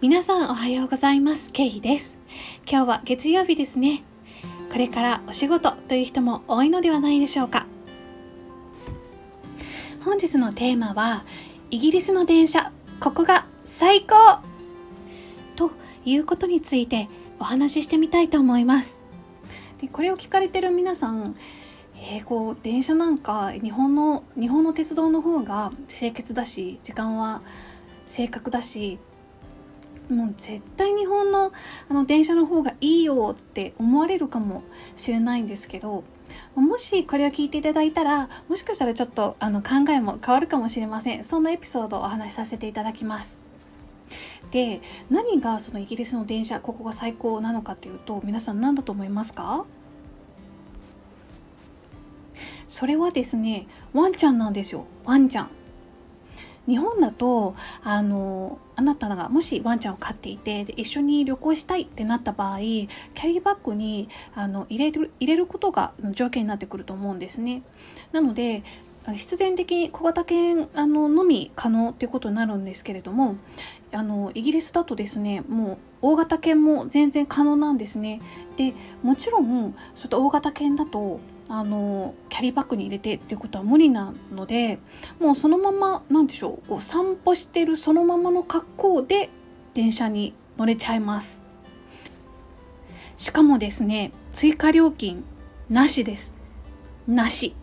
皆さんおはようございます。ケイです。今日は月曜日ですね。これからお仕事という人も多いのではないでしょうか。本日のテーマはイギリスの電車ここが最高！ということについてお話ししてみたいと思います。でこれを聞かれてる皆さんえー、こう電車なんか日本の日本の鉄道の方が清潔だし時間は正確だしもう絶対日本のあの電車の方がいいよって思われるかもしれないんですけどもしこれを聞いていただいたらもしかしたらちょっとあの考えも変わるかもしれません。そんなエピソードをお話しさせていただきます。で何がそのイギリスの電車ここが最高なのかっていうと皆さん何だと思いますか？それはですねワンちゃんなんですよ。ワンちゃん。日本だとあのあなたがもしワンちゃんを飼っていてで一緒に旅行したいってなった場合キャリーバッグにあの入れる入れることが条件になってくると思うんですね。なので必然的に小型犬あののみ可能ということになるんですけれどもあのイギリスだとですねもう大型犬も全然可能なんですね。でもちろんそういった大型犬だとあのキャリーバッグに入れてっていうことは無理なのでもうそのまま何でしょうこう散歩してるそのままの格好で電車に乗れちゃいます。しかもですね追加料金なしです。なし。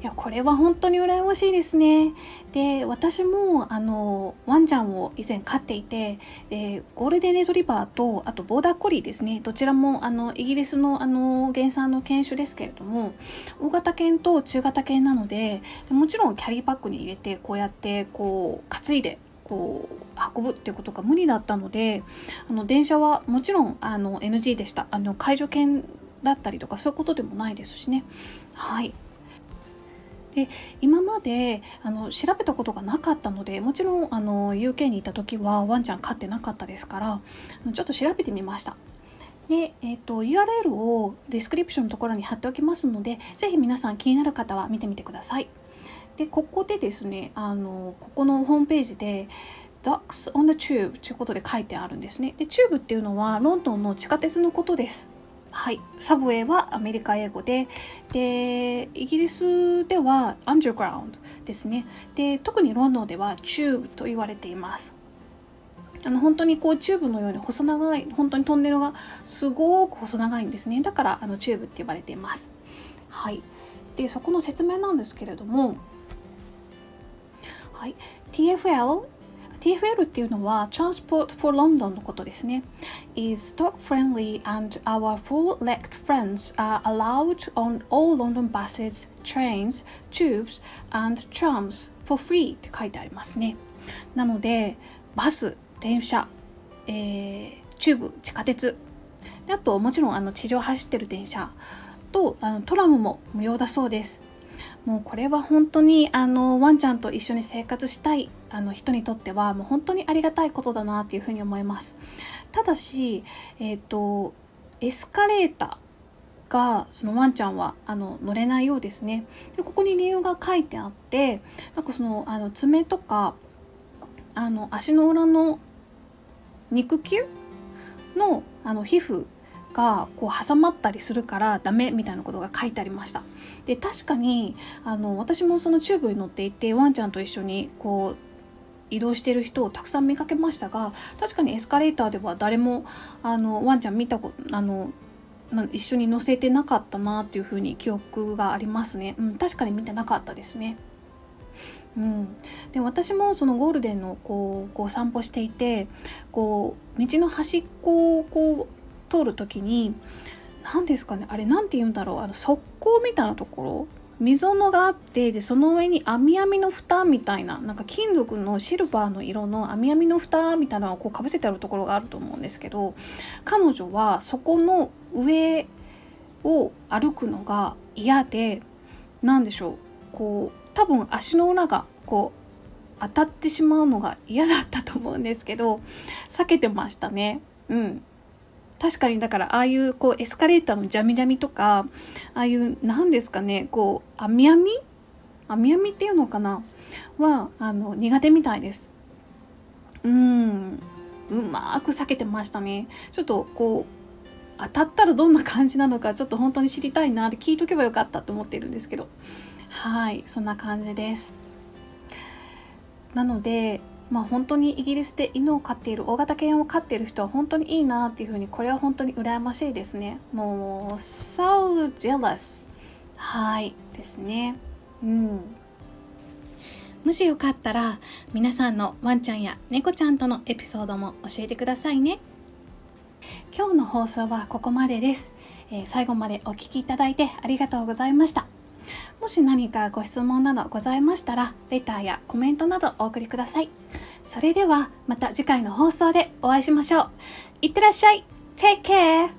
いやこれは本当に羨ましいですね。で私もあのワンちゃんを以前飼っていてでゴールデンレトリバーとあとボーダーコリーですね。どちらもあのイギリスのあの原産の犬種ですけれども大型犬と中型犬なのでもちろんキャリーバッグに入れてこうやってこう担いでこう運ぶっていうことが無理だったのであの電車はもちろんあの NG でした。あの介助犬だったりとかそういうことでもないですしね。はい。で今まであの調べたことがなかったのでもちろんあの UK にいた時はワンちゃん飼ってなかったですからちょっと調べてみました。で、えーと、URL をディスクリプションのところに貼っておきますので是非皆さん気になる方は見てみてください。でここでですねあのここのホームページで Dogs on the Tube ということで書いてあるんですね。で、チューブっていうのはロンドンの地下鉄のことです。はい、サブウェイはアメリカ英語ででイギリスではアンダーグラウンドですね。で特にロンドンではチューブと言われています。あの本当にこうチューブのように細長い本当にトンネルがすごく細長いんですね。だからあのチューブって呼ばれています。はい。でそこの説明なんですけれどもはい。TFL TFL っていうのは Transport for London のことですね。Is dog friendly and our four-legged friends are allowed on all London buses, trains, tubes and trams for free って書いてありますね。なので、バス、電車、えー、チューブ、地下鉄、であともちろんあの地上走ってる電車とあのトラムも無料だそうです。もうこれは本当にあのワンちゃんと一緒に生活したいあの人にとってはもう本当にありがたいことだなっていうふうに思います。ただし、えーと、エスカレーターがそのワンちゃんはあの乗れないようですね。でここに理由が書いてあってなんかそのあの爪とかあの足の裏の肉球のあの皮膚がこう挟まったりするからダメみたいなことが書いてありました。で確かにあの私もそのチューブに乗っていてワンちゃんと一緒にこう移動している人をたくさん見かけましたが確かにエスカレーターでは誰もあのワンちゃん見たことあの一緒に乗せてなかったなっていうふうに記憶がありますね、うん、確かに見てなかったですね。うん、で私もそのゴールデンのこうこう散歩していてこう道の端っこをこう通る時に何ですかねあれ何て言うんだろうあの側溝みたいなところ溝のがあってでその上に網網の蓋みたいななんか金属のシルバーの色の網網の蓋みたいなのをこうかぶせてあるところがあると思うんですけど彼女はそこの上を歩くのが嫌で何でしょうこう多分足の裏がこう当たってしまうのが嫌だったと思うんですけど避けてましたね。うん確かにだからああいうこうエスカレーターのジャミジャミとかああいう何ですかねこう網網？網網っていうのかな？はあの苦手みたいです。うん。うまく避けてましたね。ちょっとこう当たったらどんな感じなのかちょっと本当に知りたいなって聞いとけばよかったと思ってるんですけど。はいそんな感じです。なのでまあ本当にイギリスで犬を飼っている大型犬を飼っている人は本当にいいなっていうふうにこれは本当に羨ましいですね。もう so jealous はいですね。うん。もしよかったら皆さんのワンちゃんや猫ちゃんとのエピソードも教えてくださいね。今日の放送はここまでです、えー、最後までお聴きいただいてありがとうございました。もし何かご質問などございましたらレターやコメントなどお送りください。それではまた次回の放送でお会いしましょう。いってらっしゃい。Take care!